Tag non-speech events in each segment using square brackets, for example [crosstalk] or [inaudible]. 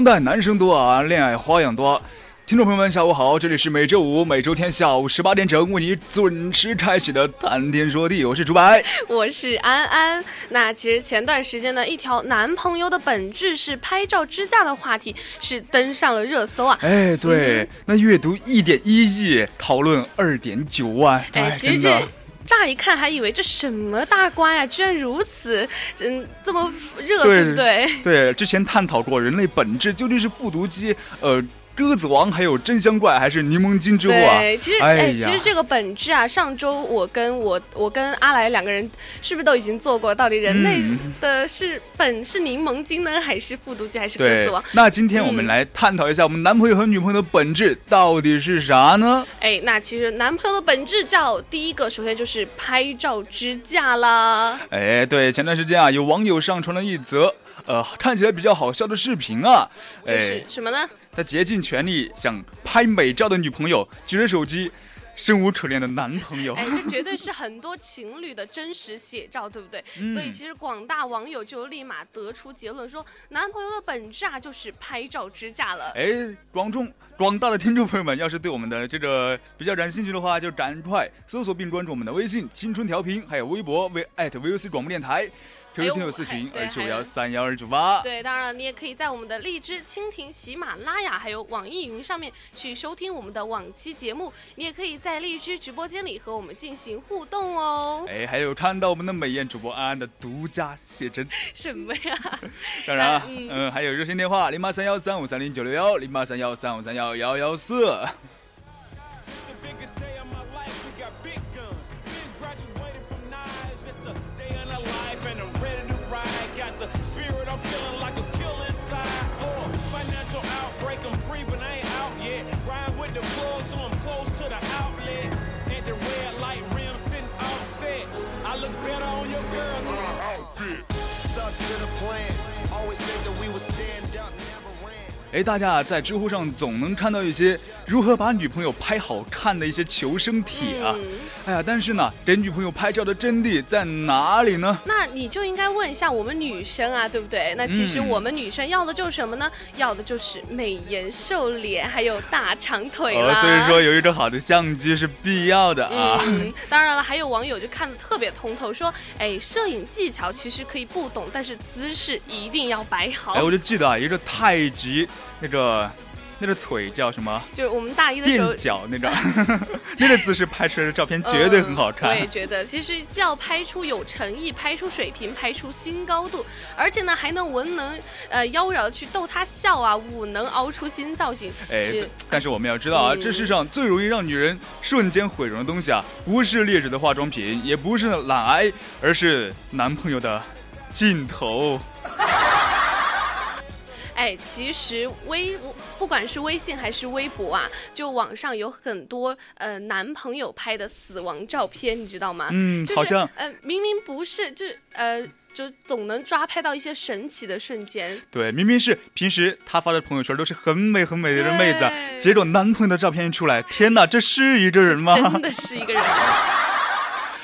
当代男生多啊，恋爱花样多。听众朋友们，下午好，这里是每周五、每周天下午十八点整为你准时开启的谈天说地，我是竹白，我是安安。那其实前段时间呢，一条男朋友的本质是拍照支架的话题是登上了热搜啊。哎，对，那阅读一点一亿，讨论二点九万，哎，其实这。乍一看还以为这什么大瓜呀，居然如此，嗯，这么热，对不对？对，之前探讨过人类本质究竟是复读机，呃。鸽子王还有真香怪还是柠檬精之物啊？对，其实哎，其实这个本质啊，上周我跟我我跟阿来两个人是不是都已经做过？到底人类的是本是柠檬精呢，还是复读机，还是鸽子王？那今天我们来探讨一下我们男朋友和女朋友的本质到底是啥呢？哎，那其实男朋友的本质叫第一个，首先就是拍照支架啦。哎，对，前段时间啊，有网友上传了一则。呃，看起来比较好笑的视频啊，哎，什么呢？他竭尽全力想拍美照的女朋友举着手机，生无可恋的男朋友，哎，这绝对是很多情侣的真实写照，对不对？所以其实广大网友就立马得出结论，说男朋友的本质啊就是拍照支架了。哎，广众广大的听众朋友们，要是对我们的这个比较感兴趣的话，就赶快搜索并关注我们的微信“青春调频”，还有微博为 @VOC 广播电台。QQ 听友四群二七五幺三幺二九八。对，当然了，你也可以在我们的荔枝、蜻蜓、喜马拉雅，还有网易云上面去收听我们的往期节目。你也可以在荔枝直播间里和我们进行互动哦。哎，还有看到我们的美艳主播安安的独家写真。[laughs] 什么呀？[laughs] 当然了，嗯，还有热线电话零八三幺三五三零九六幺零八三幺三五三幺幺幺四。girl outfit. Stuck to the plan, always said that we would stand up. 哎，大家在知乎上总能看到一些如何把女朋友拍好看的一些求生帖啊。哎呀，但是呢，给女朋友拍照的真谛在哪里呢？那你就应该问一下我们女生啊，对不对？那其实我们女生要的就是什么呢？要的就是美颜瘦脸，还有大长腿啦。所以说，有一个好的相机是必要的啊。嗯，当然了，还有网友就看的特别通透，说，哎，摄影技巧其实可以不懂，但是姿势一定要摆好。哎，我就记得啊，一个太极。那个，那个腿叫什么？就是我们大一的时候，垫脚那个，[laughs] 那个姿势拍出来的照片绝对很好看。我也觉得，其实要拍出有诚意，拍出水平，拍出新高度，而且呢，还能文能呃妖娆的去逗他笑啊，武能熬出新造型。哎，但是我们要知道啊，这世上最容易让女人瞬间毁容的东西啊，不是劣质的化妆品，也不是懒癌，而是男朋友的镜头。哎，其实微不管是微信还是微博啊，就网上有很多呃男朋友拍的死亡照片，你知道吗？嗯，好像呃明明不是，就呃就总能抓拍到一些神奇的瞬间。对，明明是平时他发的朋友圈都是很美很美的妹子，结果男朋友的照片一出来，天哪，这是一个人吗？真的是一个人。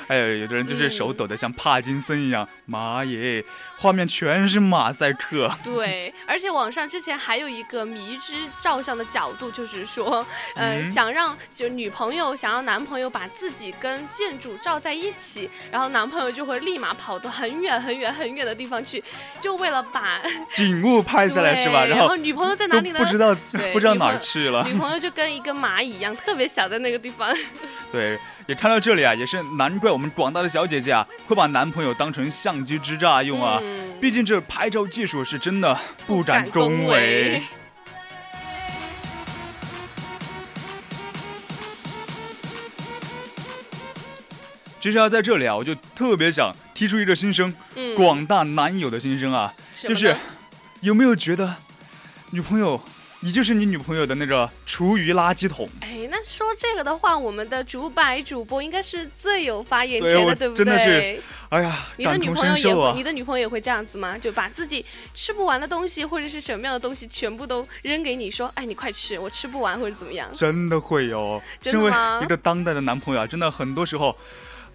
哎有有的人就是手抖得像帕金森一样，妈耶，画面全是马赛克。对，而且网上之前还有一个迷之照相的角度，就是说，呃，想让就女朋友想让男朋友把自己跟建筑照在一起，然后男朋友就会立马跑到很远很远很远的地方去，就为了把 [laughs] 景物拍下来是吧？然后女朋友在哪里呢？不知道，不知道哪儿去了。女朋友就跟一个蚂蚁一样，特别小在那个地方。[laughs] 对。也看到这里啊，也是难怪我们广大的小姐姐啊，会把男朋友当成相机支架用啊。毕竟这拍照技术是真的不敢恭维。[laughs] 其实啊，在这里啊，我就特别想提出一个心声，广大男友的心声啊，就是有没有觉得女朋友？你就是你女朋友的那个厨余垃圾桶。哎，那说这个的话，我们的主摆主播应该是最有发言权的，对不对？真的是，哎呀，你的女朋友也，你的女朋友也会这样子吗？就把自己吃不完的东西或者是什么样的东西全部都扔给你，说，哎，你快吃，我吃不完或者怎么样？真的会有，真的吗一个当代的男朋友啊，真的很多时候。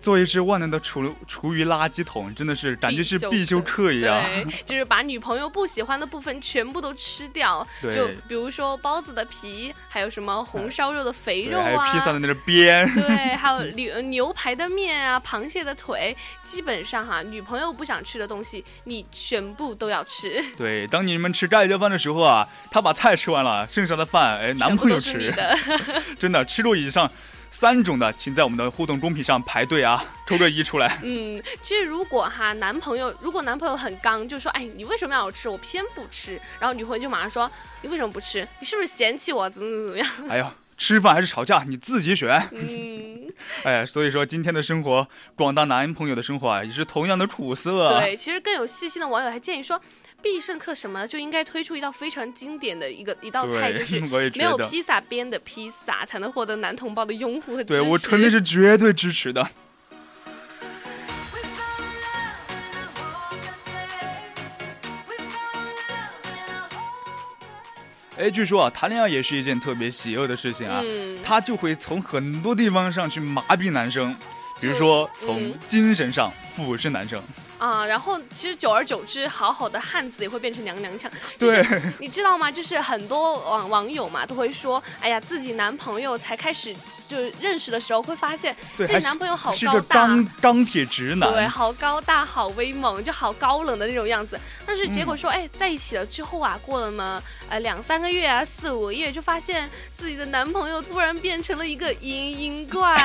做一只万能的厨厨余垃圾桶，真的是感觉是必修课一样。对，[laughs] 就是把女朋友不喜欢的部分全部都吃掉。就比如说包子的皮，还有什么红烧肉的肥肉啊，还有披萨的那个边。对，还有牛牛排的面啊，螃蟹的腿，基本上哈，女朋友不想吃的东西，你全部都要吃。对，当你们吃盖浇饭的时候啊，他把菜吃完了，剩下的饭哎，男朋友吃。[laughs] 真的，吃桌椅上。三种的，请在我们的互动公屏上排队啊，抽个一出来。[laughs] 嗯，其实如果哈男朋友，如果男朋友很刚，就说哎，你为什么要我吃？我偏不吃。然后女朋友就马上说，你为什么不吃？你是不是嫌弃我？怎么怎么怎么样？哎呀，吃饭还是吵架，你自己选。嗯，[laughs] 哎，所以说今天的生活，广大男朋友的生活啊，也是同样的苦涩。对，其实更有细心的网友还建议说。必胜客什么就应该推出一道非常经典的一个一道菜，就是没有披萨边的披萨，才能获得男同胞的拥护和支持。对我肯定是绝对支持的。[laughs] 哎，据说啊，谈恋爱也是一件特别邪恶的事情啊，他就会从很多地方上去麻痹男生，比如说从精神上腐蚀男生。啊，然后其实久而久之，好好的汉子也会变成娘娘腔。对，你知道吗？就是很多网网友嘛，都会说，哎呀，自己男朋友才开始。就认识的时候会发现自己男朋友好高大，钢钢铁直男，对，好高大，好威猛，就好高冷的那种样子。但是结果说，哎，在一起了之后啊，过了呢呃两三个月啊，四五个月，就发现自己的男朋友突然变成了一个嘤嘤怪。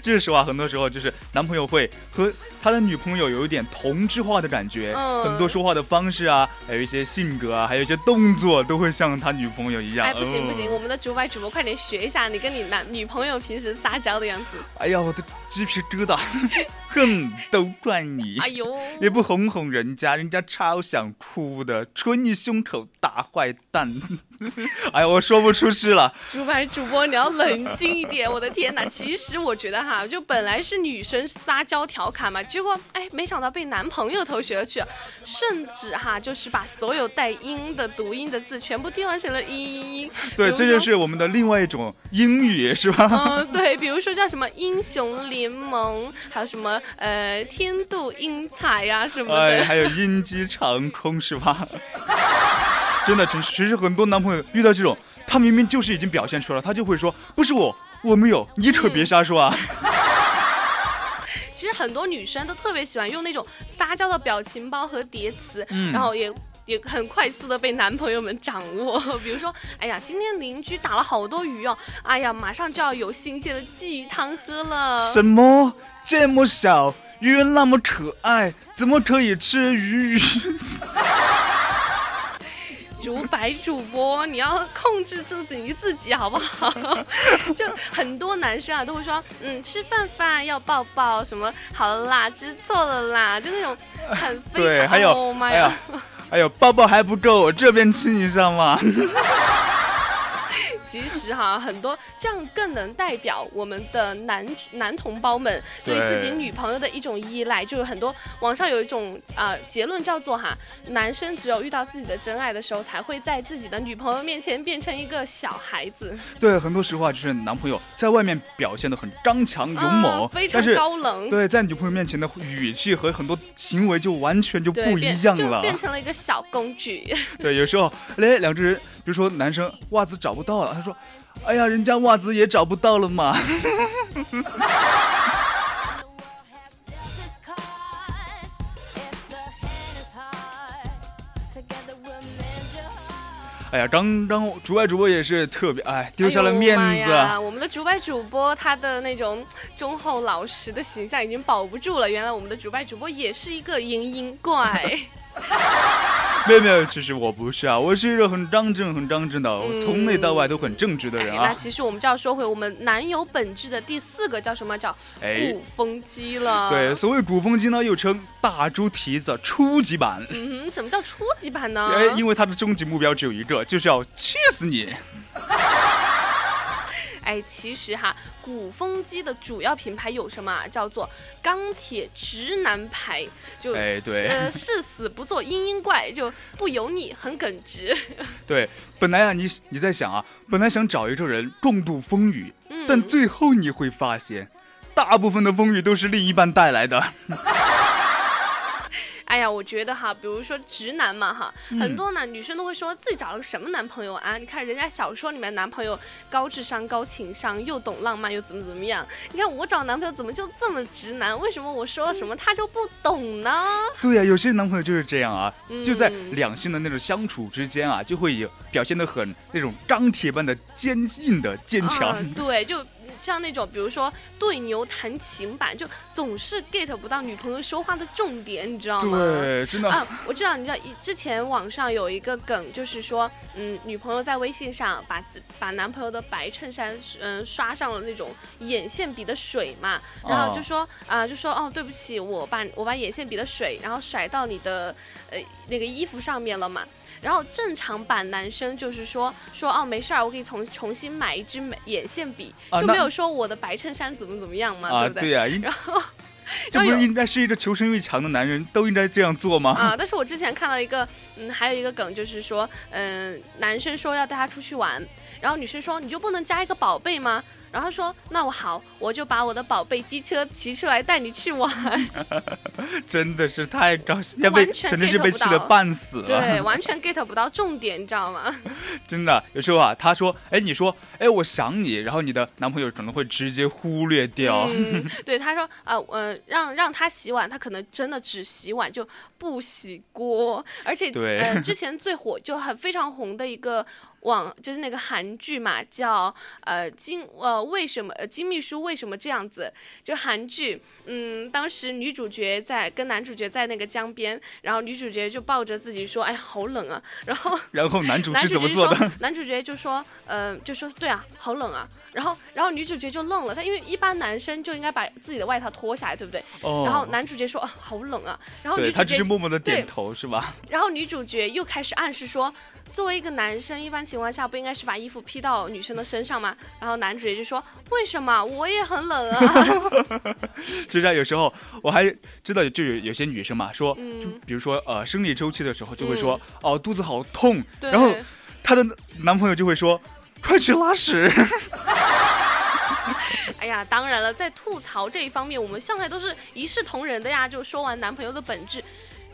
这个时候啊，很多时候就是男朋友会和他的女朋友有一点同质化的感觉，很多说话的方式啊，还有一些性格啊，还有一些动作都会像他女朋友一样。哎，不行不行，我们的主摆主播快点学一下，你跟你男女。朋友平时撒娇的样子，哎呀，我的鸡皮疙瘩，[laughs] 哼，都怪你，哎呦，也不哄哄人家，人家超想哭的，捶你胸口，大坏蛋。[laughs] 哎呀，我说不出去了。主摆主播，你要冷静一点。我的天哪，[laughs] 其实我觉得哈，就本来是女生撒娇调侃嘛，结果哎，没想到被男朋友偷学了去，甚至哈，就是把所有带音的读音的字全部替换成了音音音。对，这就是我们的另外一种英语，是吧？[laughs] 嗯，对，比如说叫什么英雄联盟，还有什么呃天妒英才呀什么的，哎，还有鹰击长空，是吧？真的，其实其实很多男朋友遇到这种，他明明就是已经表现出来了，他就会说不是我，我没有，你可别瞎说啊。[laughs] 其实很多女生都特别喜欢用那种撒娇的表情包和叠词，然后也也很快速的被男朋友们掌握。[laughs] 比如说，哎呀，今天邻居打了好多鱼哦，哎呀，马上就要有新鲜的鲫鱼汤喝了。什么？这么小鱼那么可爱，怎么可以吃鱼鱼？[laughs] 主 [laughs] 白主播，你要控制住你自己好不好？[laughs] 就很多男生啊都会说，嗯，吃饭饭要抱抱，什么好了啦，知错了啦，就那种很 [laughs] 非常。还有，哎呀，哎呦，抱抱还不够，这边亲一下嘛。其实哈，很多这样更能代表我们的男男同胞们对自己女朋友的一种依赖。就是很多网上有一种啊结论叫做哈，男生只有遇到自己的真爱的时候，才会在自己的女朋友面前变成一个小孩子。对，很多时候啊，就是男朋友在外面表现的很刚强勇猛，非常高冷。对，在女朋友面前的语气和很多行为就完全就不一样了，变成了一个小工具。对，有时候哎，两只人，比如说男生袜子找不到了，他说：“哎呀，人家袜子也找不到了嘛。[laughs] ”哎呀，刚刚主外主播也是特别哎，丢下了面子。我们的主外主播他的那种忠厚老实的形象已经保不住了。原来我们的主外主播也是一个嘤嘤怪。[laughs] 没 [laughs] 有没有，其实我不是啊，我是一个很张正、很张正的，我从内到外都很正直的人啊。那其实我们就要说回我们男友本质的第四个叫什么？叫鼓风机了。对，所谓鼓风机呢，又称大猪蹄子初级版。嗯哼，什么叫初级版呢？哎，因为它的终极目标只有一个，就是要气死你。哎，其实哈，鼓风机的主要品牌有什么？啊叫做钢铁直男牌，就哎对，呃，誓死不做嘤嘤怪，就不油腻，很耿直。[laughs] 对，本来啊，你你在想啊，本来想找一个人共度风雨，但最后你会发现，大部分的风雨都是另一半带来的。[laughs] 哎呀，我觉得哈，比如说直男嘛哈，很多呢女生都会说自己找了个什么男朋友啊？你看人家小说里面男朋友高智商、高情商，又懂浪漫，又怎么怎么样？你看我找男朋友怎么就这么直男？为什么我说了什么他就不懂呢？对呀，有些男朋友就是这样啊，就在两性的那种相处之间啊，就会有表现的很那种钢铁般的坚硬的坚强。对，就。像那种，比如说对牛弹琴版，就总是 get 不到女朋友说话的重点，你知道吗？对，真的啊，我知道，你知道，之前网上有一个梗，就是说，嗯，女朋友在微信上把把男朋友的白衬衫，嗯，刷上了那种眼线笔的水嘛，然后就说啊，就说哦，对不起，我把我把眼线笔的水，然后甩到你的呃那个衣服上面了嘛。然后正常版男生就是说说哦没事儿，我可以重重新买一支美眼线笔，就没有说我的白衬衫怎么怎么样嘛，对不对？啊，对呀。然后，这不是应该是一个求生欲强的男人都应该这样做吗？啊，但是我之前看到一个，嗯，还有一个梗就是说，嗯，男生说要带她出去玩，然后女生说你就不能加一个宝贝吗？然后说：“那我好，我就把我的宝贝机车骑出来带你去玩。[laughs] ”真的是太高兴，要被真的是被气得半死了。对，完全 get 不到重点，你知道吗？[laughs] 真的，有时候啊，他说：“哎，你说，哎，我想你。”然后你的男朋友可能会直接忽略掉。[laughs] 对，他说：“呃，呃，让让他洗碗，他可能真的只洗碗就不洗锅。”而且，呃，[laughs] 之前最火就很非常红的一个。网就是那个韩剧嘛，叫呃金呃为什么呃金秘书为什么这样子？就韩剧，嗯，当时女主角在跟男主角在那个江边，然后女主角就抱着自己说，哎呀好冷啊，然后然后男主是怎么做的？男主角就说，呃就说对啊好冷啊，然后然后女主角就愣了，她因为一般男生就应该把自己的外套脱下来，对不对？哦。然后男主角说，啊好冷啊，然后女主角他只是默默的点头是吧？然后女主角又开始暗示说。作为一个男生，一般情况下不应该是把衣服披到女生的身上吗？然后男主角就说：“为什么？我也很冷啊。[laughs] ”实际上有时候我还知道，就有有些女生嘛，说，就比如说呃生理周期的时候，就会说哦肚子好痛，然后她的男朋友就会说：“快去拉屎。[laughs] ”哎呀，当然了，在吐槽这一方面，我们向来都是一视同仁的呀。就说完男朋友的本质。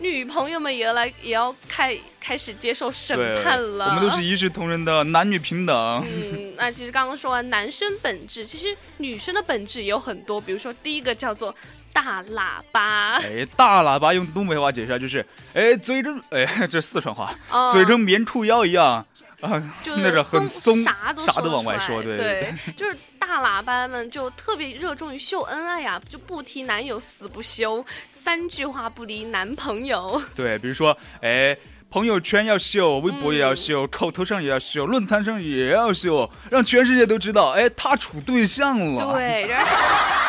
女朋友们也要来，也要开开始接受审判了。我们都是一视同仁的，男女平等。嗯，那其实刚刚说完男生本质，其实女生的本质也有很多。比如说第一个叫做大喇叭。哎，大喇叭用东北话解释就是，哎，嘴中哎，这四川话，嘴跟棉裤腰一样。啊，那个很松，啥都啥都往外说，对对，就是大喇叭们就特别热衷于秀恩爱呀，就不提男友死不休，三句话不离男朋友。[laughs] 对，比如说，哎，朋友圈要秀，微博也要秀，口头上也要秀，论坛上也要秀，让全世界都知道，哎，他处对象了。对。[laughs]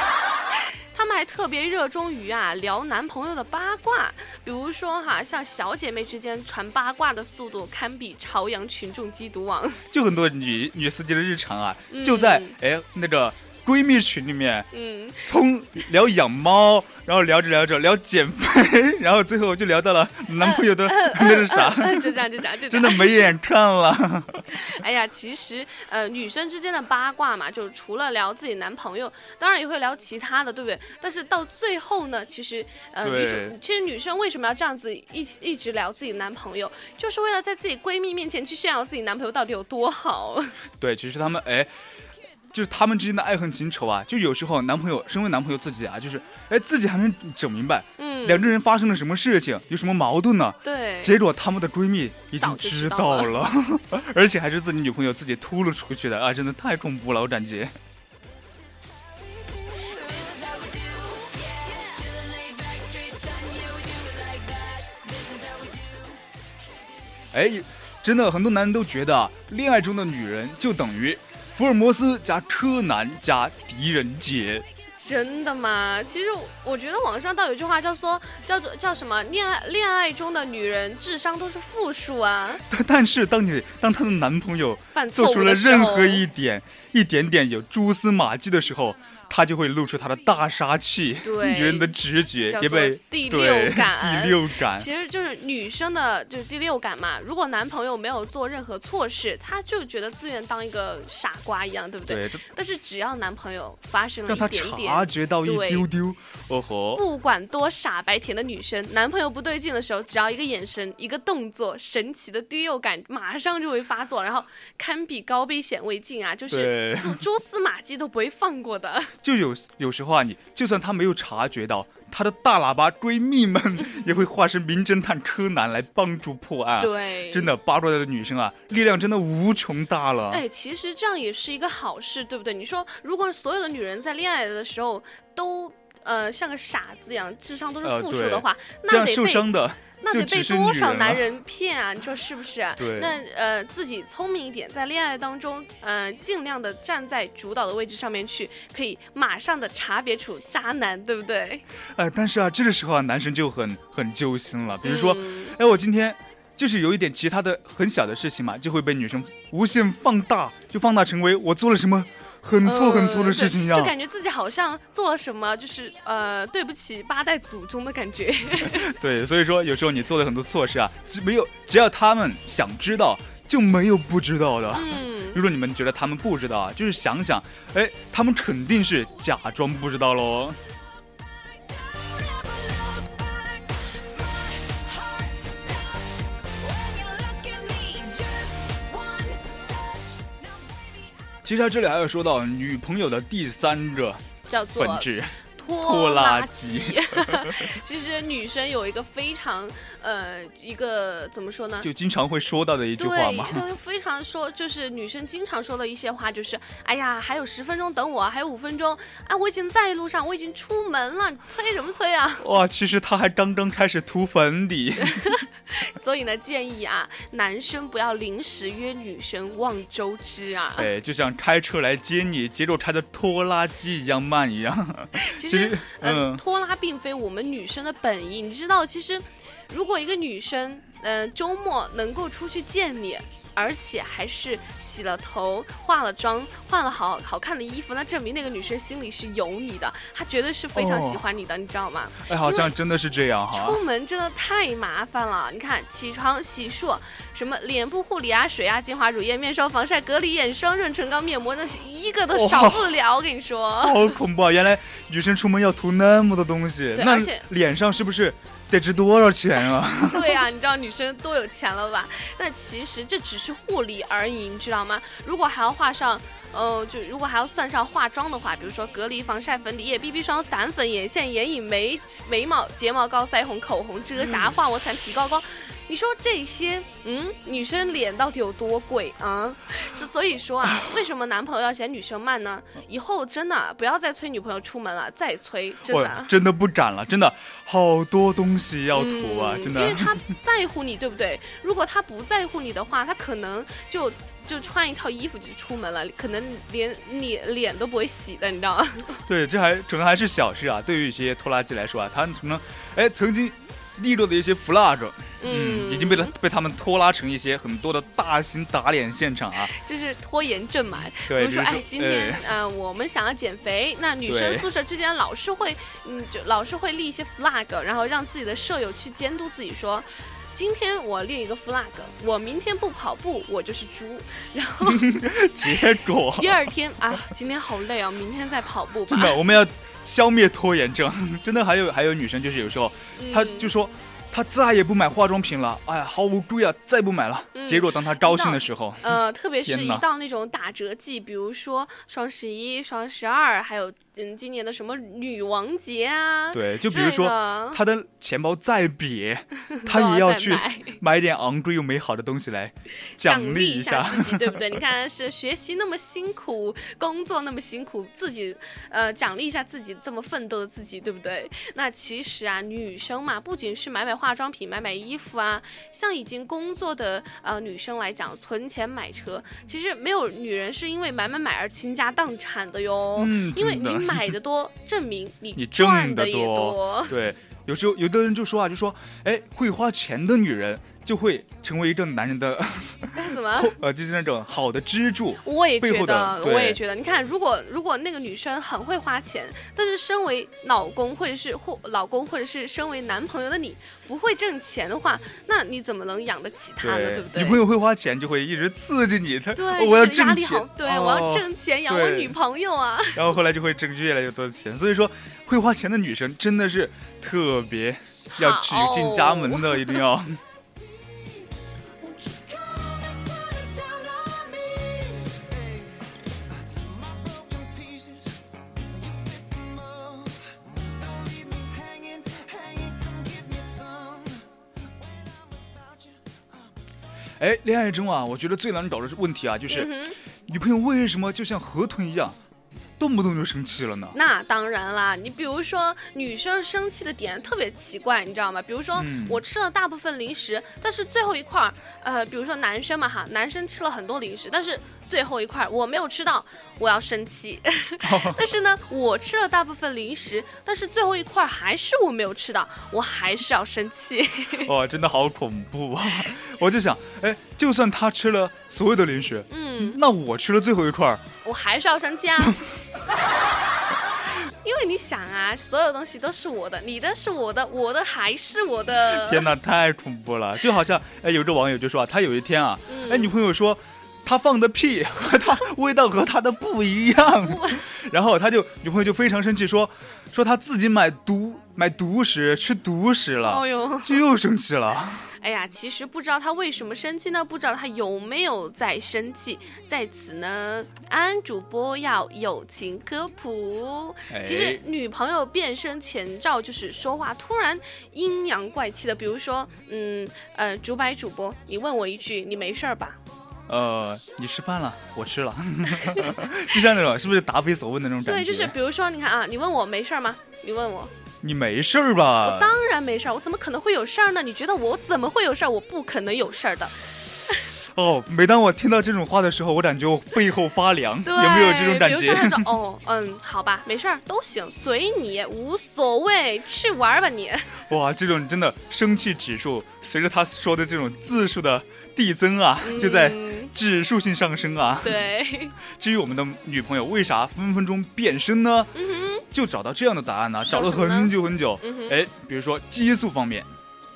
们还特别热衷于啊聊男朋友的八卦，比如说哈，像小姐妹之间传八卦的速度堪比朝阳群众缉毒网。就很多女女司机的日常啊，就在哎那个。闺蜜群里面，嗯，从聊养猫，然后聊着聊着聊减肥，然后最后就聊到了男朋友的 [laughs] [laughs] 那是啥？就这样就这样就真的没眼看了。[laughs] 哎呀，其实呃，女生之间的八卦嘛，就除了聊自己男朋友，当然也会聊其他的，对不对？但是到最后呢，其实呃，女生其实女生为什么要这样子一一直聊自己男朋友，就是为了在自己闺蜜面前去炫耀自己男朋友到底有多好。对，其实他们哎。就是他们之间的爱恨情仇啊，就有时候男朋友身为男朋友自己啊，就是哎自己还没整明白，嗯，两个人发生了什么事情，有什么矛盾呢？对，结果他们的闺蜜已经知道了，[laughs] 而且还是自己女朋友自己吐露出去的啊，真的太恐怖了，我感觉。哎，真的很多男人都觉得恋爱中的女人就等于。福尔摩斯加柯南加狄仁杰，真的吗？其实我觉得网上倒有句话叫做叫做叫什么恋爱恋爱中的女人智商都是负数啊。[laughs] 但是当你当她的男朋友做出了任何一点一点点有蛛丝马迹的时候。他就会露出他的大杀器，女人的直觉也被第六感，第六感其实就是女生的，就是第六感嘛。如果男朋友没有做任何错事，她就觉得自愿当一个傻瓜一样，对不对？对。但是只要男朋友发生了一点点，察觉到一丢丢，哦吼！不管多傻白甜的女生，男朋友不对劲的时候，只要一个眼神、一个动作，神奇的第六感马上就会发作，然后堪比高倍显微镜啊，就是蛛丝马迹都不会放过的。就有有时候啊，你就算他没有察觉到，他的大喇叭闺蜜们也会化身名侦探柯南来帮助破案。对，真的扒出来的女生啊，力量真的无穷大了。哎，其实这样也是一个好事，对不对？你说，如果所有的女人在恋爱的时候都呃像个傻子一样，智商都是负数的话，那得受伤的。那得被多少男人骗啊？[laughs] 你说是不是？对。那呃，自己聪明一点，在恋爱当中，呃，尽量的站在主导的位置上面去，可以马上的察别出渣男，对不对？哎，但是啊，这个时候啊，男生就很很揪心了。比如说，哎，我今天就是有一点其他的很小的事情嘛，就会被女生无限放大，就放大成为我做了什么。很错很错的事情一样，就感觉自己好像做了什么，就是呃对不起八代祖宗的感觉。[laughs] 对，所以说有时候你做了很多错事啊，只没有只要他们想知道，就没有不知道的。嗯，如果你们觉得他们不知道啊，就是想想，哎，他们肯定是假装不知道喽。其实他这里还要说到女朋友的第三个本质。拖拉机，[laughs] 其实女生有一个非常呃一个怎么说呢？就经常会说到的一句话嘛。对，非常说就是女生经常说的一些话，就是哎呀，还有十分钟等我，还有五分钟，哎，我已经在路上，我已经出门了，催什么催啊？[laughs] 哇，其实他还刚刚开始涂粉底。[laughs] 所以呢，建议啊，男生不要临时约女生望周知啊。对，就像开车来接你，节奏开的拖拉机一样慢一样。其实，嗯，拖拉并非我们女生的本意。你知道，其实，如果一个女生，嗯，周末能够出去见你。而且还是洗了头、化了妆、换了好好看的衣服，那证明那个女生心里是有你的，她绝对是非常喜欢你的，你知道吗？哎，好像真的是这样哈。出门真的太麻烦了，你看，起床洗漱，什么脸部护理啊、水啊、精华、乳液、面霜、防晒、隔离、眼霜、润唇膏、面膜，那是一个都少不了。我跟你说，好恐怖啊！原来女生出门要涂那么多东西，那脸上是不是？得值多少钱啊？[laughs] [laughs] 对呀，你知道女生多有钱了吧？但其实这只是护理而已，你知道吗？如果还要画上，呃，就如果还要算上化妆的话，比如说隔离、防晒、粉底液、BB 霜、散粉、眼线、眼影、眉眉毛、睫毛膏、腮红、口红、遮瑕、化卧蚕、提高膏。你说这些，嗯，女生脸到底有多贵啊？是所以说啊，[laughs] 为什么男朋友要嫌女生慢呢？以后真的不要再催女朋友出门了，再催真的真的不展了，真的好多东西要涂啊，真的。因为他 [laughs] 在乎你，对不对？如果他不在乎你的话，他可能就。就穿一套衣服就出门了，可能连脸脸都不会洗的，你知道吗？[laughs] 对，这还可能还是小事啊。对于一些拖拉机来说啊，他可能哎曾经利落的一些 flag，嗯，已经被他被他们拖拉成一些很多的大型打脸现场啊。[laughs] 就是拖延症嘛。比如说，哎，今天嗯，我们想要减肥，那女生宿舍之间老是会嗯，就老是会立一些 flag，然后让自己的舍友去监督自己说。今天我立一个 flag，我明天不跑步，我就是猪。[laughs] 然后 [laughs] 结果第二天啊，今天好累啊，明天再跑步吧。真的，我们要消灭拖延症。真的，还有还有女生，就是有时候，她就说。他再也不买化妆品了，哎呀，好无辜啊！再不买了。结果当他高兴的时候，呃，特别是一到那种打折季，比如说双十一、双十二，还有嗯，今年的什么女王节啊，对，就比如说他的钱包再瘪，[laughs] 他也要去买点昂贵又美好的东西来奖励一下自己，对不对？[laughs] 你看，是学习那么辛苦，工作那么辛苦，自己呃奖励一下自己这么奋斗的自己，对不对？那其实啊，女生嘛，不仅是买买化。化妆品、买买衣服啊，像已经工作的呃女生来讲，存钱买车，其实没有女人是因为买买买而倾家荡产的哟。嗯，因为你买的多，证明你你赚的也多。对，有时候有的人就说啊，就说，哎，会花钱的女人。就会成为一个男人的怎么？[laughs] 呃，就是那种好的支柱。我也觉得，我也觉得。你看，如果如果那个女生很会花钱，但是身为老公或者是或老公或者是身为男朋友的你不会挣钱的话，那你怎么能养得起她呢？对不对？女朋友会花钱就会一直刺激你，她对，我要挣钱，对，我要挣钱养我女朋友啊。然后后来就会挣越来越多的钱。所以说，会花钱的女生真的是特别要娶进家门的，一定要。哎，恋爱中啊，我觉得最难找的问题啊，就是女朋友为什么就像河豚一样，动不动就生气了呢？那当然啦，你比如说女生生气的点特别奇怪，你知道吗？比如说我吃了大部分零食，但是最后一块儿，呃，比如说男生嘛哈，男生吃了很多零食，但是。最后一块我没有吃到，我要生气。[laughs] 但是呢，我吃了大部分零食，但是最后一块还是我没有吃到，我还是要生气。[laughs] 哇，真的好恐怖啊！[laughs] 我就想，哎，就算他吃了所有的零食，嗯，那我吃了最后一块，我还是要生气啊。因为你想啊，所有东西都是我的，你的是我的，我的还是我的。天哪，太恐怖了！就好像，哎，有个网友就说啊，他有一天啊，哎，女朋友说。他放的屁和 [laughs] 他味道和他的不一样，[laughs] 然后他就女朋友就非常生气，说说他自己买毒买毒食吃毒食了，哦呦就又生气了。哎呀，其实不知道他为什么生气呢？不知道他有没有在生气？在此呢，安主播要友情科普。其实女朋友变身前兆就是说话突然阴阳怪气的，比如说，嗯呃，竹白主播，你问我一句，你没事儿吧？呃，你吃饭了，我吃了，[laughs] 就像那种是不是答非所问的那种感觉？对，就是比如说，你看啊，你问我没事吗？你问我，你没事儿吧？我当然没事儿，我怎么可能会有事儿呢？你觉得我怎么会有事儿？我不可能有事儿的。[laughs] 哦，每当我听到这种话的时候，我感觉我背后发凉，有没有这种感觉？比如说那种，哦，嗯，好吧，没事儿，都行，随你，无所谓，去玩吧你。[laughs] 哇，这种真的生气指数随着他说的这种字数的递增啊，就在。指数性上升啊！对。[laughs] 至于我们的女朋友为啥分分钟变身呢？嗯，就找到这样的答案呢，找了很久很久。哎，比如说激素方面，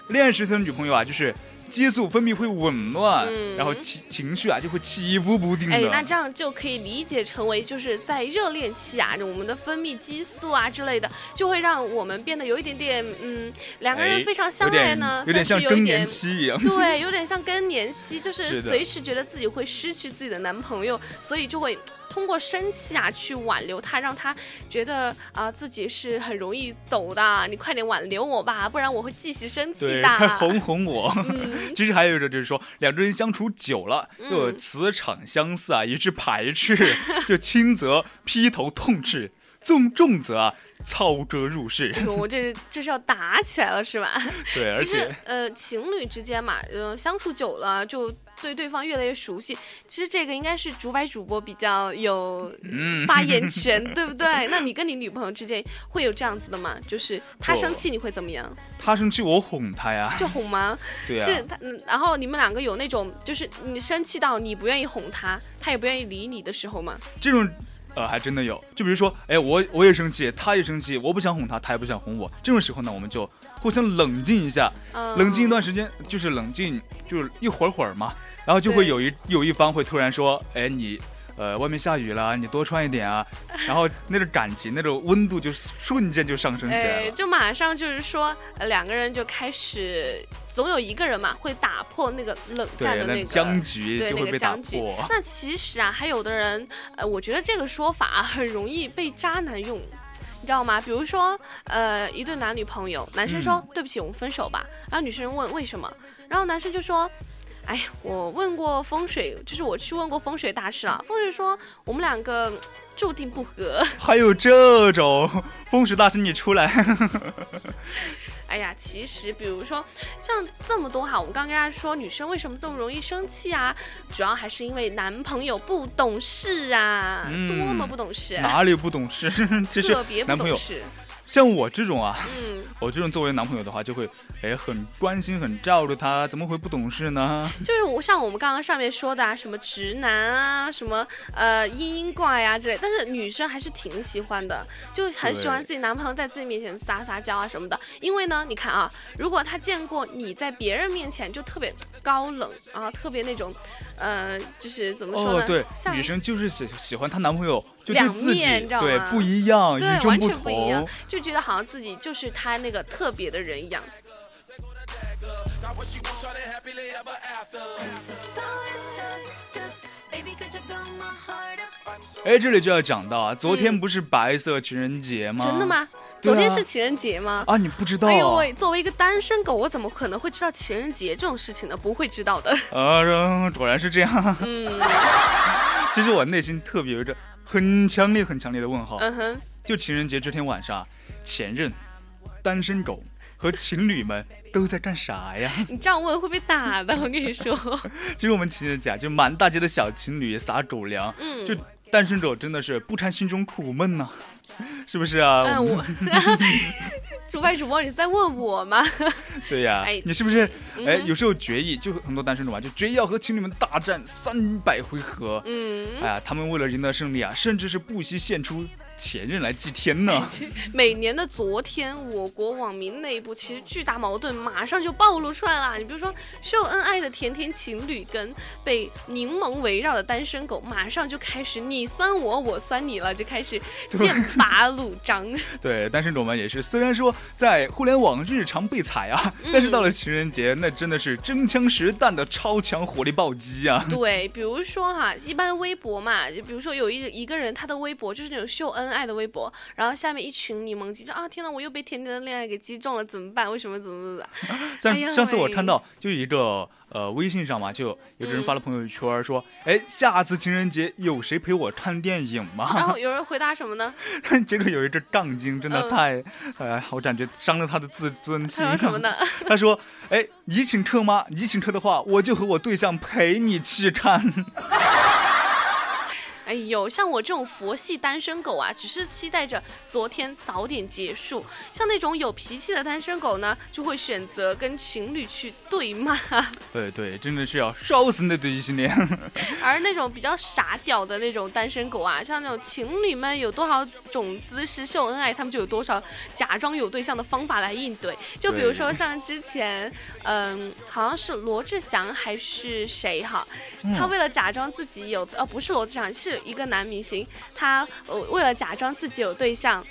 恋爱时期的女朋友啊，就是。激素分泌会紊乱，然后情情绪啊就会起伏不定的。哎，那这样就可以理解成为就是在热恋期啊，我们的分泌激素啊之类的，就会让我们变得有一点点嗯，两个人非常相爱呢，有点像更年期一样。对，有点像更年期，就是随时觉得自己会失去自己的男朋友，所以就会。通过生气啊去挽留他，让他觉得啊自己是很容易走的。你快点挽留我吧，不然我会继续生气的。哄哄我。嗯，[laughs] 其实还有一种就是说，两个人相处久了，又有磁场相似啊，一致排斥，就轻则劈头痛斥，重重则啊。操遮入室，我这这是要打起来了是吧？[laughs] 对，其实呃，情侣之间嘛，呃，相处久了就对对方越来越熟悉。其实这个应该是主白主播比较有发言权，[laughs] 对不对？那你跟你女朋友之间会有这样子的吗？就是她生气你会怎么样？她生气我哄她呀。就哄吗？[laughs] 对呀。这他，然后你们两个有那种就是你生气到你不愿意哄她，她也不愿意理你的时候吗？这种。呃，还真的有，就比如说，哎，我我也生气，他也生气，我不想哄他，他也不想哄我，这种时候呢，我们就互相冷静一下，冷静一段时间，就是冷静，就是一会儿会儿嘛，然后就会有一有一方会突然说，哎，你。呃，外面下雨了，你多穿一点啊。[laughs] 然后那种感情，那种温度就瞬间就上升起来了，就马上就是说，两个人就开始，总有一个人嘛会打破那个冷战的那个僵局，对那个僵局。那其实啊，还有的人，呃，我觉得这个说法很容易被渣男用，你知道吗？比如说，呃，一对男女朋友，男生说对不起，我们分手吧。然后女生问为什么，然后男生就说。哎呀，我问过风水，就是我去问过风水大师了。风水说我们两个注定不合。[laughs] 还有这种风水大师，你出来。[laughs] 哎呀，其实比如说像这么多哈，我们刚跟大家说，女生为什么这么容易生气啊？主要还是因为男朋友不懂事啊，多么不懂事。哪里不懂事？[laughs] 特别不懂事。像我这种啊，嗯，[laughs] 我这种作为男朋友的话，就会。哎，很关心，很照顾他，怎么会不懂事呢？[laughs] 就是我像我们刚刚上面说的啊，什么直男啊，什么呃嘤嘤怪呀之类，但是女生还是挺喜欢的，就很喜欢自己男朋友在自己面前撒撒娇啊什么的。因为呢，你看啊，如果他见过你在别人面前就特别高冷啊，特别那种，呃，就是怎么说呢？对，女生就是喜喜欢她男朋友就两面，你知道吗？对，不一样，对，完全不一样，就觉得好像自己就是他那个特别的人一样。哎，这里就要讲到啊，昨天不是白色情人节吗？真的吗？昨天是情人节吗？啊，你不知道？哎呦喂，作为一个单身狗，我怎么可能会知道情人节这种事情呢？不会知道的。啊，果然是这样。嗯，[laughs] 其实我内心特别有着很强烈、很强烈的问号。嗯哼，就情人节这天晚上，前任、单身狗。和情侣们都在干啥呀？[laughs] 你这样问会被打的，我跟你说。[laughs] 其实我们情人节就满大街的小情侣撒狗粮，嗯，就单身狗真的是不堪心中苦闷呐，是不是啊？嗯，我。[laughs] 主播主播，你在问我吗？[laughs] 对呀，你是不是？哎，有时候决议就很多单身狗嘛，就决议要和情侣们大战三百回合。嗯，哎呀，他们为了赢得胜利啊，甚至是不惜献出。前任来祭天呢？每年的昨天，我国网民内部其实巨大矛盾马上就暴露出来了。你比如说，秀恩爱的甜甜情侣跟被柠檬围绕的单身狗，马上就开始你酸我，我酸你了，就开始剑拔弩张。[laughs] 对，单身狗们也是，虽然说在互联网日常被踩啊，但是到了情人节，那真的是真枪实弹的超强火力暴击啊！对，比如说哈，一般微博嘛，就比如说有一一个人，他的微博就是那种秀恩。爱的微博，然后下面一群柠檬鸡就啊，天呐，我又被甜甜的恋爱给击中了，怎么办？为什么？怎么怎么？[laughs] 像上次我看到，就一个呃微信上嘛，就有人发了朋友圈说，哎，下次情人节有谁陪我看电影吗？[laughs] 然后有人回答什么呢？[laughs] 结果有一只杠精，真的太，哎，我感觉伤了他的自尊心。他说什么呢？[laughs] 他说，哎，你请客吗？你请客的话，我就和我对象陪你去看。哎呦，像我这种佛系单身狗啊，只是期待着昨天早点结束。像那种有脾气的单身狗呢，就会选择跟情侣去对骂。[laughs] 对对，真的是要烧死那对异性恋。而那种比较傻屌的那种单身狗啊，像那种情侣们有多少种姿势秀恩爱，他们就有多少假装有对象的方法来应对。就比如说像之前，嗯，好像是罗志祥还是谁哈，他为了假装自己有，呃，不是罗志祥，是。一个男明星，他呃为了假装自己有对象，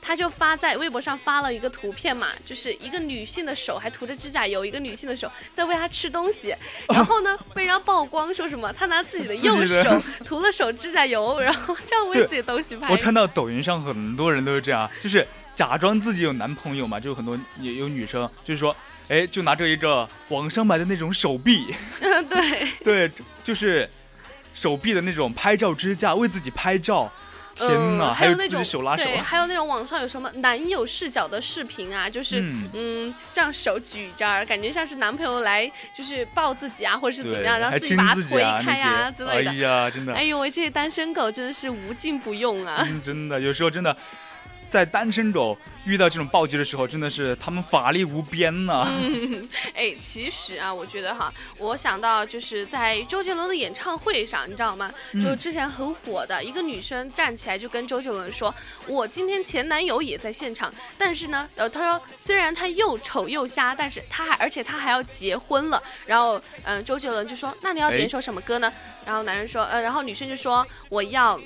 他就发在微博上发了一个图片嘛，就是一个女性的手还涂着指甲油，一个女性的手在喂他吃东西，然后呢被人家曝光说什么，他拿自己的 [laughs] 右手涂了手指甲油，然后这样喂自己东西拍。我看到抖音上很多人都是这样，就是假装自己有男朋友嘛，就很多也有女生，就是说，哎，就拿着一个网上买的那种手臂，嗯，对，对，就是手臂的那种拍照支架，为自己拍照。天哪，还有那种手拉手，对，还有那种网上有什么男友视角的视频啊，就是嗯，这样手举着，感觉像是男朋友来就是抱自己啊，或者是怎么样，然后自己把他推开啊之类的。哎呀，真的，哎呦喂，这些单身狗真的是无尽不用啊！真的，有时候真的。在单身狗遇到这种暴击的时候，真的是他们法力无边呐。[laughs] 嗯，哎，其实啊，我觉得哈，我想到就是在周杰伦的演唱会上，你知道吗？就之前很火的一个女生站起来就跟周杰伦说：“我今天前男友也在现场，但是呢，呃，他说虽然他又丑又瞎，但是他还而且他还要结婚了。”然后，嗯，周杰伦就说：“那你要点首什么歌呢？”然后男人说：“呃，然后女生就说我要。”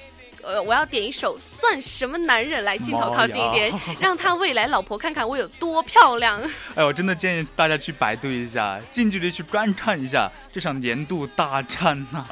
呃，我要点一首《算什么男人》来镜头靠近一点，[laughs] 让他未来老婆看看我有多漂亮。哎，我真的建议大家去百度一下，近距离去观看一下这场年度大战呐。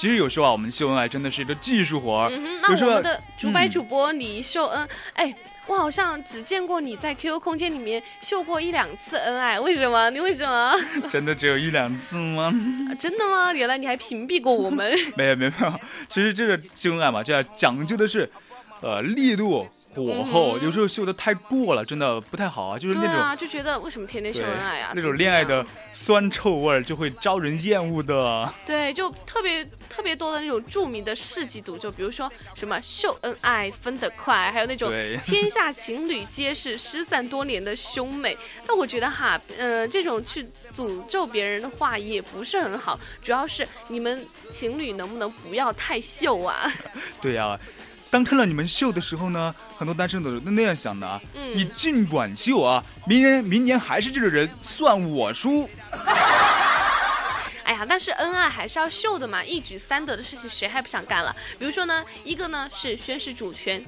其实有时候啊，我们秀恩爱真的是一个技术活儿。那我们的主白主播李秀恩，哎，我好像只见过你在 QQ 空间里面秀过一两次恩爱，为什么？[laughs] 你为什么？[laughs] 真的只有一两次吗？真的吗？原来你还屏蔽过我们？[laughs] 没有没有没有，其实这个秀恩爱嘛，这样讲究的是。呃，力度火候有时候秀的太过了，真的不太好啊。就是那种就觉得为什么天天秀恩爱啊？那种恋爱的酸臭味儿就会招人厌恶的。对，就特别特别多的那种著名的世纪赌，就比如说什么秀恩爱分得快，还有那种天下情侣皆是失散多年的兄妹。但我觉得哈，呃，这种去诅咒别人的话也不是很好，主要是你们情侣能不能不要太秀啊？[laughs] 对呀。当看到你们秀的时候呢，很多单身狗都那样想的啊，你尽管秀啊，明年明年还是这个人，算我输。[laughs] 哎呀，但是恩爱还是要秀的嘛，一举三得的事情谁还不想干了？比如说呢，一个呢是宣示主权。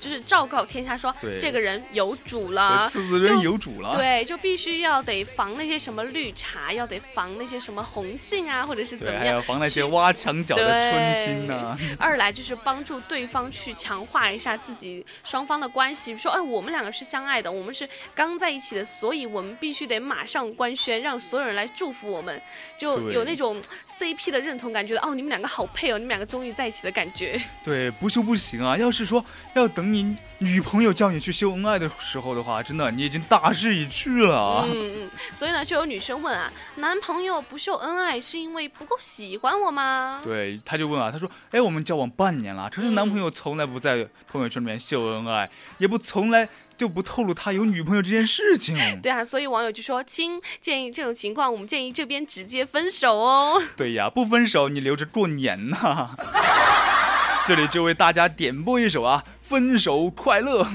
就是昭告天下说，这个人有主了，此人有主了。对，就必须要得防那些什么绿茶，要得防那些什么红杏啊，或者是怎么样，还要防那些挖墙脚的春心呢。二来就是帮助对方去强化一下自己双方的关系，说，哎，我们两个是相爱的，我们是刚在一起的，所以我们必须得马上官宣，让所有人来祝福我们，就有那种 CP 的认同感，觉得哦，你们两个好配哦，你们两个终于在一起的感觉。对，不秀不行啊，要是说要等。你女朋友叫你去秀恩爱的时候的话，真的你已经大势已去了。嗯嗯，所以呢，就有女生问啊，男朋友不秀恩爱是因为不够喜欢我吗？对，他就问啊，他说，哎，我们交往半年了，可是男朋友从来不在朋友圈里面秀恩爱，也不从来就不透露他有女朋友这件事情。对啊，所以网友就说，亲，建议这种情况，我们建议这边直接分手哦。对呀，不分手你留着过年呐。[laughs] 这里就为大家点播一首啊。分手快乐。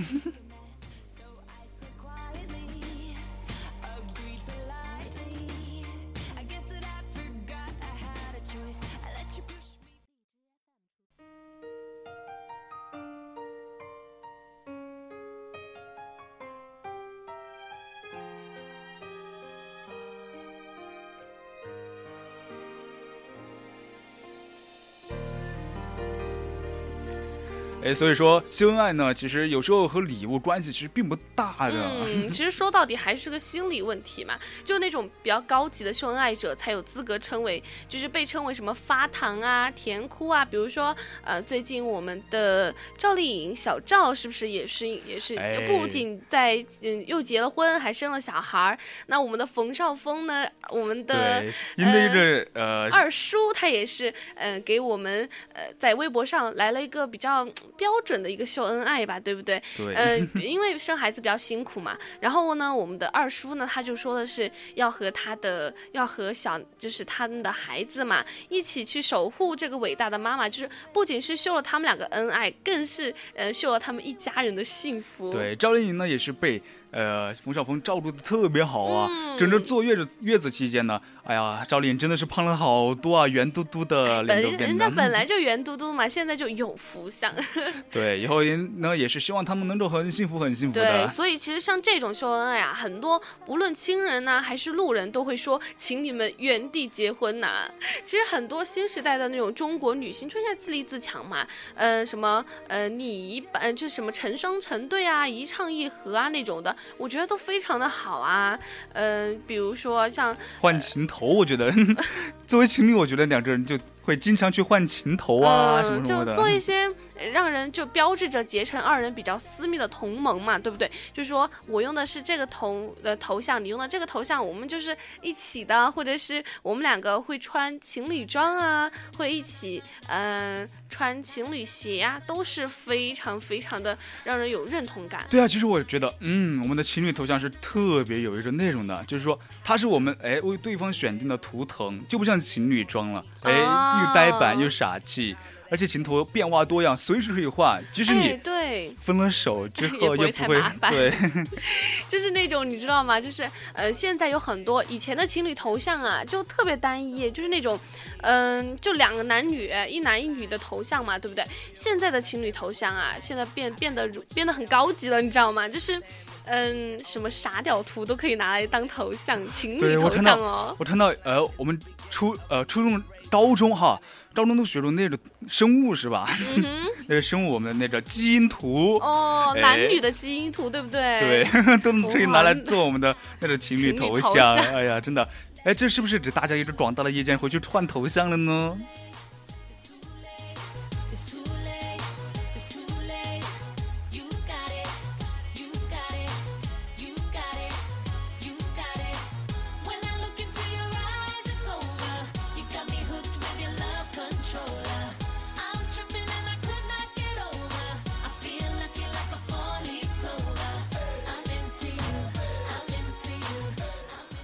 哎，所以说秀恩爱呢，其实有时候和礼物关系其实并不大的。嗯，[laughs] 其实说到底还是个心理问题嘛。就那种比较高级的秀恩爱者才有资格称为，就是被称为什么发糖啊、甜哭啊。比如说，呃，最近我们的赵丽颖小赵是不是也是也是不仅在嗯又结了婚，还生了小孩儿？那我们的冯绍峰呢？我们的您的一个呃二叔他也是嗯给我们呃在微博上来了一个比较。标准的一个秀恩爱吧，对不对？对。嗯，[laughs] 因为生孩子比较辛苦嘛。然后呢，我们的二叔呢，他就说的是要和他的，要和小，就是他们的孩子嘛，一起去守护这个伟大的妈妈。就是不仅是秀了他们两个恩爱，更是呃秀了他们一家人的幸福。对，赵丽颖呢也是被呃，冯绍峰照顾的特别好啊，整个坐月子月子期间呢，哎呀，赵丽颖真的是胖了好多啊，圆嘟嘟的脸都变人家本来就圆嘟嘟嘛，现在就有福相。[laughs] 对，以后呢也是希望他们能够很幸福，很幸福的。对，所以其实像这种秀恩爱啊，很多无论亲人呐还是路人都会说，请你们原地结婚呐。其实很多新时代的那种中国女性，就应该自立自强嘛，呃，什么呃，你一般就什么成双成对啊，一唱一和啊那种的。我觉得都非常的好啊，嗯，比如说像换情头，我觉得 [laughs] 作为情侣，我觉得两个人就。会经常去换情头啊，什么什么的，就做一些让人就标志着结成二人比较私密的同盟嘛，对不对？就是说我用的是这个头的头像，你用的这个头像，我们就是一起的，或者是我们两个会穿情侣装啊，会一起嗯穿情侣鞋呀，都是非常非常的让人有认同感。对啊，其实我觉得，嗯，我们的情侣头像是特别有一种内容的，就是说它是我们哎为对方选定的图腾，就不像情侣装了，哎。又呆板又傻气，而且情头变化多样，随时可以换。即使你对分了手之 [laughs] 后也不会对，[laughs] 就是那种你知道吗？就是呃，现在有很多以前的情侣头像啊，就特别单一，就是那种嗯，就两个男女一男一女的头像嘛，对不对？现在的情侣头像啊，现在变变得变得很高级了，你知道吗？就是嗯，什么傻屌图都可以拿来当头像，情侣头像哦。我看到呃，我们初呃初中。高中哈，高中都学过那个生物是吧？[laughs] 那个生物，我们的那个基因图哦，男女的基因图对不对？对，[laughs] 都可以拿来做我们的那个情侣头像。哎呀，真的，哎，这是不是给大家一个广大的意见，回去换头像了呢？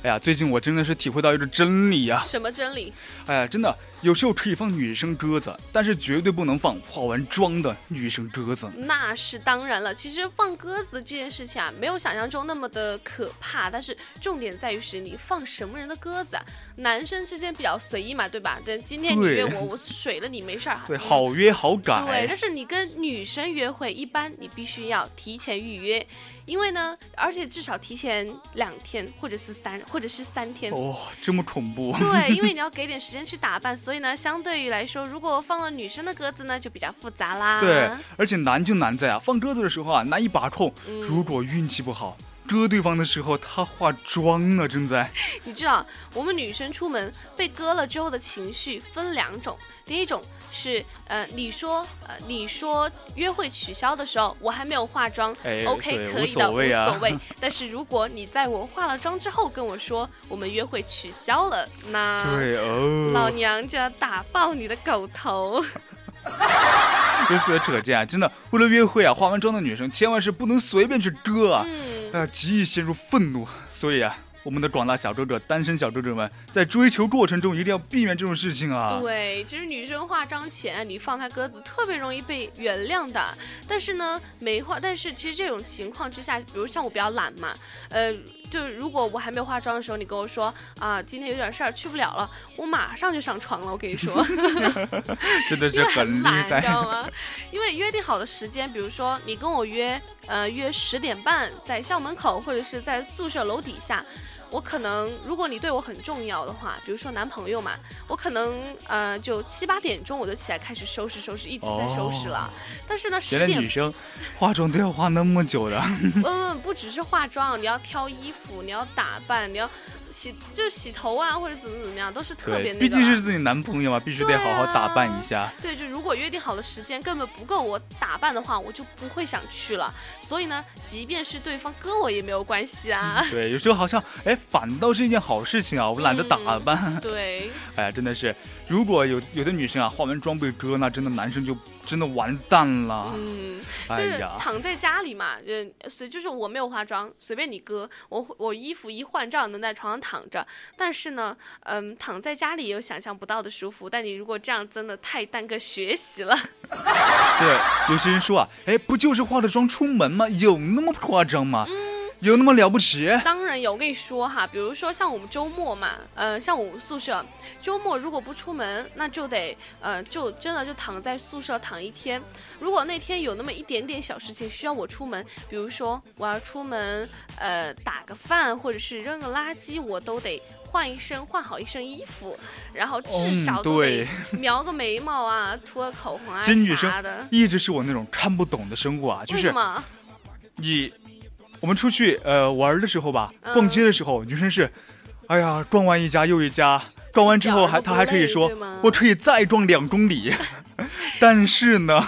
哎呀，最近我真的是体会到一个真理呀！什么真理？哎呀，真的。有时候可以放女生鸽子，但是绝对不能放化完妆的女生鸽子。那是当然了，其实放鸽子这件事情啊，没有想象中那么的可怕。但是重点在于是你放什么人的鸽子啊？男生之间比较随意嘛，对吧？对今天你约我，我水了你没事儿。对，好约好改。对，但是你跟女生约会，一般你必须要提前预约，因为呢，而且至少提前两天，或者是三，或者是三天。哦，这么恐怖。对，因为 [laughs] 你要给点时间去打扮，所以。呢，相对于来说，如果放了女生的鸽子呢，就比较复杂啦。对，而且难就难在啊，放鸽子的时候啊，难以把控。如果运气不好，割对方的时候，她化妆了，正在。[laughs] 你知道，我们女生出门被割了之后的情绪分两种，第一种。是呃，你说呃，你说约会取消的时候，我还没有化妆，OK，可以的，无所谓。[laughs] 但是如果你在我化了妆之后跟我说我们约会取消了，那老娘就要打爆你的狗头。由此可见啊，真的，为了约会啊，化完妆的女生千万是不能随便去割啊，啊，极易陷入愤怒。所以啊。我们的广大小哥哥、单身小哥哥们，在追求过程中一定要避免这种事情啊！对，其实女生化妆前你放她鸽子，特别容易被原谅的。但是呢，没化，但是其实这种情况之下，比如像我比较懒嘛，呃，就如果我还没有化妆的时候，你跟我说啊，今天有点事儿去不了了，我马上就上床了。我跟你说，[laughs] 真的是很懒，你知道吗？因为约定好的时间，比如说你跟我约，呃，约十点半在校门口或者是在宿舍楼底下。我可能，如果你对我很重要的话，比如说男朋友嘛，我可能呃就七八点钟我就起来开始收拾收拾，一直在收拾了。但是呢，十点女生化妆都要化那么久的。嗯，不只是化妆，你要挑衣服，你要打扮，你要。洗就是洗头啊，或者怎么怎么样，都是特别那个。毕竟是自己男朋友嘛，必须得好好打扮一下。对，就如果约定好的时间根本不够我打扮的话，我就不会想去了。所以呢，即便是对方割我也没有关系啊。对，有时候好像哎，反倒是一件好事情啊，我懒得 [laughs] 打扮。对。[laughs] 哎呀，真的是，如果有有的女生啊，化完妆被割，那真的男生就真的完蛋了。嗯。就是躺在家里嘛，呃，随就是我没有化妆，随便你割，我我衣服一换，照样能在床上。躺着，但是呢，嗯，躺在家里有想象不到的舒服。但你如果这样，真的太耽搁学习了。对，有些人说啊，哎，不就是化了妆出门吗？有那么夸张吗？有那么了不起？当然有，我跟你说哈，比如说像我们周末嘛，呃，像我们宿舍周末如果不出门，那就得呃，就真的就躺在宿舍躺一天。如果那天有那么一点点小事情需要我出门，比如说我要出门呃打个饭，或者是扔个垃圾，我都得换一身换好一身衣服，然后至少都得描个眉毛啊，涂个口红啊啥的。一直是我那种看不懂的生物啊，就是你。我们出去呃玩的时候吧，逛街的时候，女生是，哎呀，逛完一家又一家，逛完之后还她还可以说，我可以再逛两公里，[laughs] 但是呢。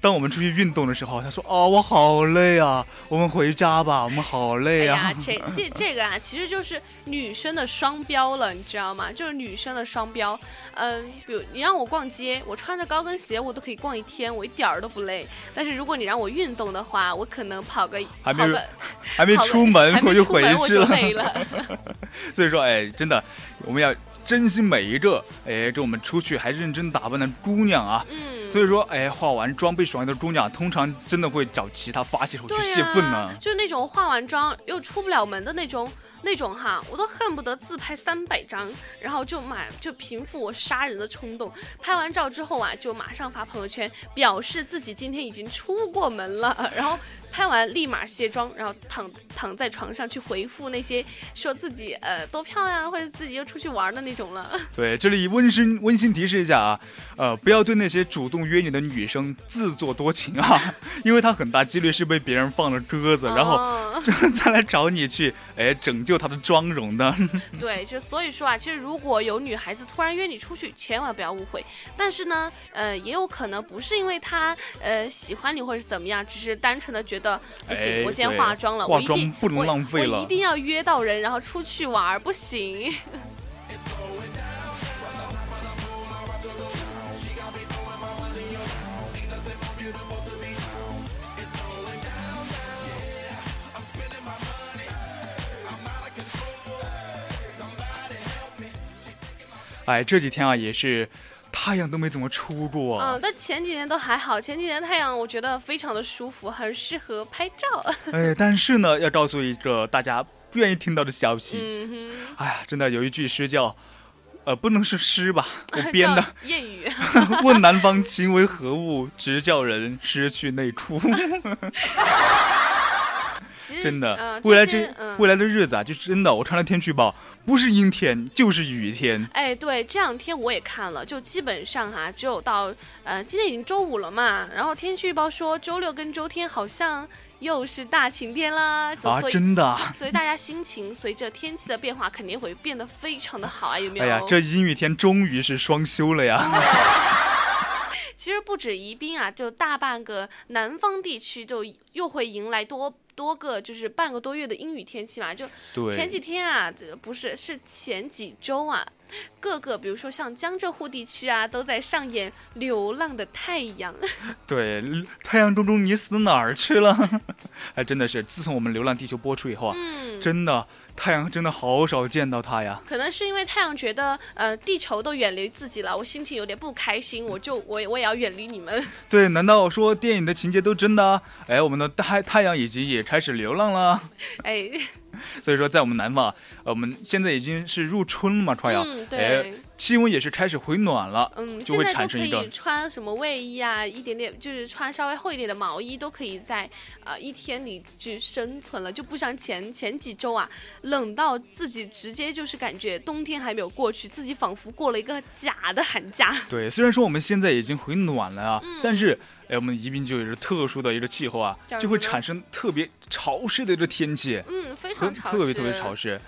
当我们出去运动的时候，他说：“哦，我好累啊，我们回家吧，我们好累啊。”哎呀，这这这个啊，其实就是女生的双标了，你知道吗？就是女生的双标。嗯，比如你让我逛街，我穿着高跟鞋，我都可以逛一天，我一点儿都不累。但是如果你让我运动的话，我可能跑个跑个还没出门我就回去了。[laughs] 所以说，哎，真的，我们要。珍惜每一个，哎，这我们出去还认真打扮的姑娘啊，嗯，所以说，哎，化完妆被爽的姑娘，通常真的会找其他发泄手去泄愤呢。就是那种化完妆又出不了门的那种，那种哈，我都恨不得自拍三百张，然后就买就平复我杀人的冲动。拍完照之后啊，就马上发朋友圈，表示自己今天已经出过门了，[laughs] 然后。拍完立马卸妆，然后躺躺在床上去回复那些说自己呃多漂亮或者自己又出去玩的那种了。[laughs] 对，这里温馨温馨提示一下啊，呃，不要对那些主动约你的女生自作多情啊，[laughs] 因为她很大几率是被别人放了鸽子，然后 [laughs] 再来找你去哎拯救她的妆容的。对，就所以说啊，其实如果有女孩子突然约你出去，千万不要误会。但是呢，呃，也有可能不是因为她呃喜欢你或者怎么样，只是单纯的觉得。不行，我今天化妆了，我一定不能浪费了，我一定要约到人，然后出去玩，不行。哎，这几天啊，也是。太阳都没怎么出过，嗯，但前几年都还好。前几年太阳我觉得非常的舒服，很适合拍照。[laughs] [laughs] 哎，但是呢，要告诉一个大家不愿意听到的消息。嗯哼。哎呀，真的有一句诗叫，呃，不能是诗吧？[laughs] 我编的谚语。问南方情为何物，直叫人失去内裤。真的，未来这未来的日子啊，就真的，我看了天气预报。不是阴天就是雨天。哎，对，这两天我也看了，就基本上哈，只有到呃，今天已经周五了嘛，然后天气预报说周六跟周天好像又是大晴天啦。啊，真的。所以大家心情随着天气的变化肯定会变得非常的好啊，有没有？哎呀，这阴雨天终于是双休了呀。[laughs] 其实不止宜宾啊，就大半个南方地区就又会迎来多。多个就是半个多月的阴雨天气嘛，就前几天啊，这不是是前几周啊，各个比如说像江浙沪地区啊，都在上演流浪的太阳。[laughs] 对，[laughs] 太阳中中你死哪儿去了？[laughs] 哎真的是，自从我们《流浪地球》播出以后啊，真的。太阳真的好少见到它呀，可能是因为太阳觉得，呃，地球都远离自己了，我心情有点不开心，我就我我也要远离你们。[laughs] 对，难道说电影的情节都真的？[laughs] 哎，我们的太太阳已经也开始流浪了。[laughs] 哎。所以说，在我们南方，呃，我们现在已经是入春了嘛，川阳，哎，气温也是开始回暖了，嗯，就会产生一个穿什么卫衣啊，一点点就是穿稍微厚一点的毛衣都可以在呃一天里去生存了，就不像前前几周啊，冷到自己直接就是感觉冬天还没有过去，自己仿佛过了一个假的寒假。[laughs] 对，虽然说我们现在已经回暖了啊，但是。哎，我们宜宾就有着特殊的一个气候啊，就会产生特别潮湿的一个天气，嗯，非常潮湿，特别特别潮湿。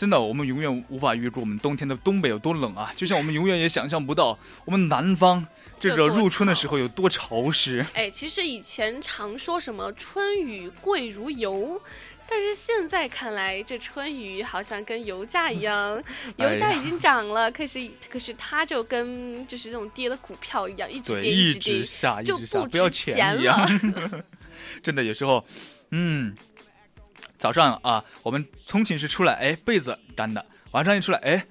真的，我们永远无法预估我们冬天的东北有多冷啊！就像我们永远也想象不到我们南方这个入春的时候有多潮湿。哎，其实以前常说什么春雨贵如油。但是现在看来，这春雨好像跟油价一样，[laughs] 油价已经涨了，可是可是它就跟就是那种跌的股票一样，一直跌一直跌，就不要钱了。[laughs] 真的有时候，嗯，早上啊，我们从寝室出来，哎，被子干的；晚上一出来，哎，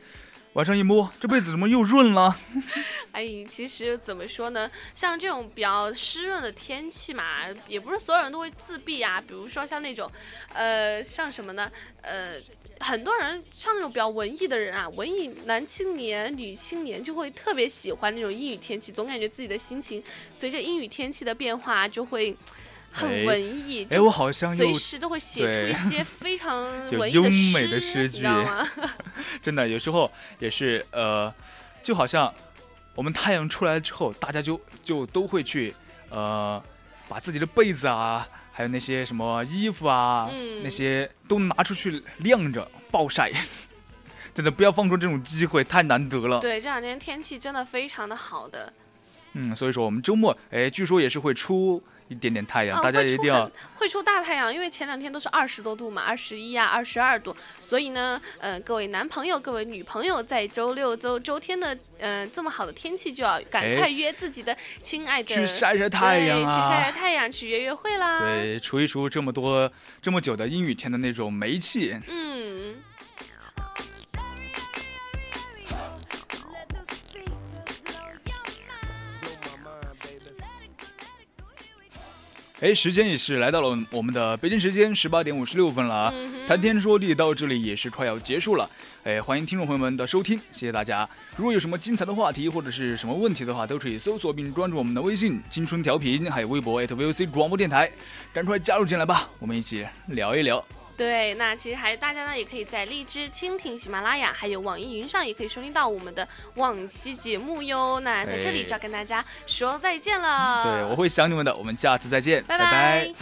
晚上一摸，这被子怎么又润了？[laughs] 哎，其实怎么说呢？像这种比较湿润的天气嘛，也不是所有人都会自闭啊。比如说像那种，呃，像什么呢？呃，很多人像那种比较文艺的人啊，文艺男青年、女青年就会特别喜欢那种阴雨天气，总感觉自己的心情随着阴雨天气的变化就会。很文艺，哎，我好像随时都会写出一些 [laughs] 非常文优美的诗句，知道吗？[laughs] 真的，有时候也是，呃，就好像我们太阳出来之后，大家就就都会去，呃，把自己的被子啊，还有那些什么衣服啊，那些都拿出去晾着暴晒。[laughs] 真的不要放过这种机会，太难得了。对，这两天天气真的非常的好的。嗯，所以说我们周末，哎，据说也是会出。一点点太阳，大家一定要会出大太阳，因为前两天都是二十多度嘛，二十一啊，二十二度，所以呢，呃，各位男朋友、各位女朋友，在周六、周周天的，嗯，这么好的天气，就要赶快约自己的亲爱的去晒晒太阳啊，去晒晒太阳，去约约会啦，对，除一除这么多这么久的阴雨天的那种霉气，嗯。哎，时间也是来到了我们的北京时间十八点五十六分了啊！谈天说地到这里也是快要结束了。哎，欢迎听众朋友们的收听，谢谢大家。如果有什么精彩的话题或者是什么问题的话，都可以搜索并关注我们的微信“青春调频”，还有微博 @VOC 广播电台，赶快加入进来吧，我们一起聊一聊。对，那其实还大家呢，也可以在荔枝、蜻蜓、喜马拉雅，还有网易云上，也可以收听到我们的往期节目哟。那在这里就要跟大家说再见了。对，我会想你们的，我们下次再见，拜拜。